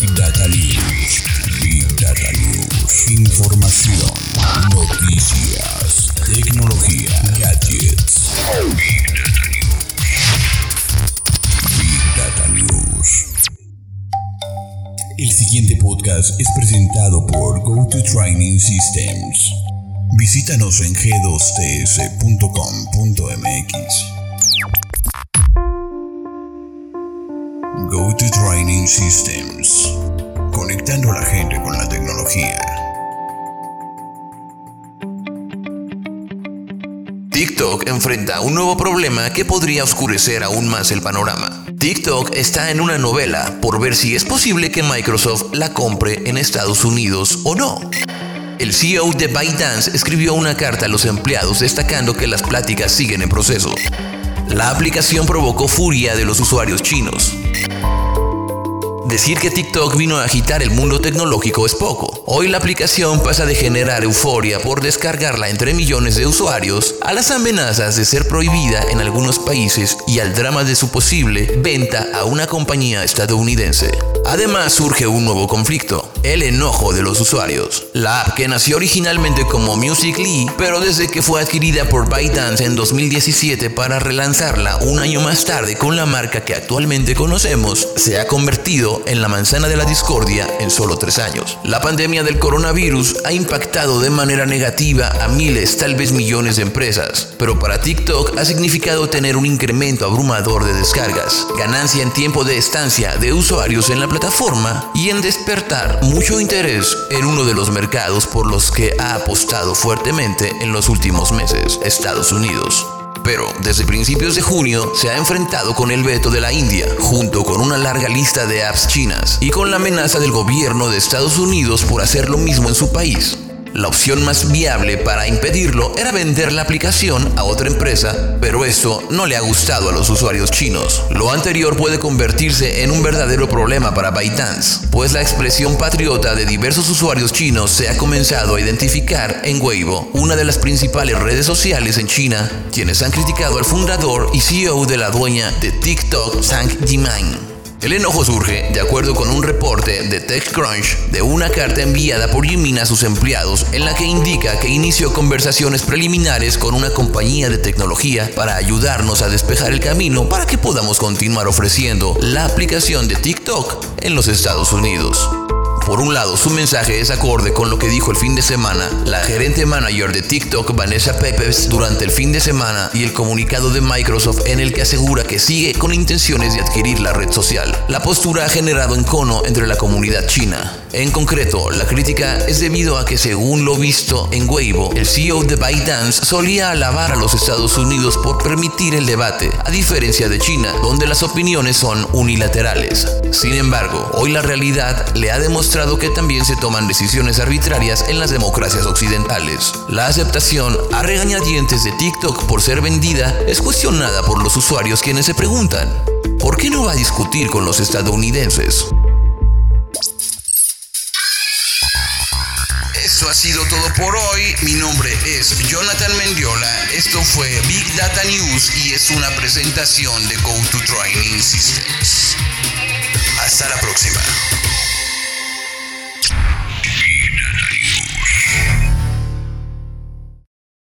Big Data News. Big Data News. Información, noticias, tecnología, gadgets. Big Data News. Big Data News. El siguiente podcast es presentado por GoToTraining Systems. Visítanos en g2ts.com.mx. Go to Training Systems. A la gente con la tecnología. TikTok enfrenta un nuevo problema que podría oscurecer aún más el panorama. TikTok está en una novela por ver si es posible que Microsoft la compre en Estados Unidos o no. El CEO de ByteDance escribió una carta a los empleados destacando que las pláticas siguen en proceso. La aplicación provocó furia de los usuarios chinos. Decir que TikTok vino a agitar el mundo tecnológico es poco. Hoy la aplicación pasa de generar euforia por descargarla entre millones de usuarios a las amenazas de ser prohibida en algunos países y al drama de su posible venta a una compañía estadounidense. Además surge un nuevo conflicto, el enojo de los usuarios. La app que nació originalmente como Musical.ly, pero desde que fue adquirida por ByteDance en 2017 para relanzarla un año más tarde con la marca que actualmente conocemos, se ha convertido en la manzana de la discordia en solo tres años. La pandemia del coronavirus ha impactado de manera negativa a miles, tal vez millones de empresas, pero para TikTok ha significado tener un incremento abrumador de descargas, ganancia en tiempo de estancia de usuarios en la plataforma y en despertar mucho interés en uno de los mercados por los que ha apostado fuertemente en los últimos meses, Estados Unidos pero desde principios de junio se ha enfrentado con el veto de la India, junto con una larga lista de apps chinas y con la amenaza del gobierno de Estados Unidos por hacer lo mismo en su país. La opción más viable para impedirlo era vender la aplicación a otra empresa, pero esto no le ha gustado a los usuarios chinos. Lo anterior puede convertirse en un verdadero problema para ByteDance, pues la expresión patriota de diversos usuarios chinos se ha comenzado a identificar en Weibo, una de las principales redes sociales en China, quienes han criticado al fundador y CEO de la dueña de TikTok, Zhang Yiming. El enojo surge, de acuerdo con un reporte de TechCrunch, de una carta enviada por Jimin a sus empleados en la que indica que inició conversaciones preliminares con una compañía de tecnología para ayudarnos a despejar el camino para que podamos continuar ofreciendo la aplicación de TikTok en los Estados Unidos. Por un lado, su mensaje es acorde con lo que dijo el fin de semana la gerente manager de TikTok, Vanessa Pepes, durante el fin de semana y el comunicado de Microsoft en el que asegura que sigue con intenciones de adquirir la red social. La postura ha generado encono entre la comunidad china. En concreto, la crítica es debido a que según lo visto en Weibo, el CEO de ByteDance solía alabar a los Estados Unidos por permitir el debate, a diferencia de China, donde las opiniones son unilaterales. Sin embargo, hoy la realidad le ha demostrado que también se toman decisiones arbitrarias en las democracias occidentales. La aceptación a regañadientes de TikTok por ser vendida es cuestionada por los usuarios quienes se preguntan, ¿por qué no va a discutir con los estadounidenses? Eso ha sido todo por hoy. Mi nombre es Jonathan Mendiola. Esto fue Big Data News y es una presentación de Go to Training Systems. Hasta la próxima.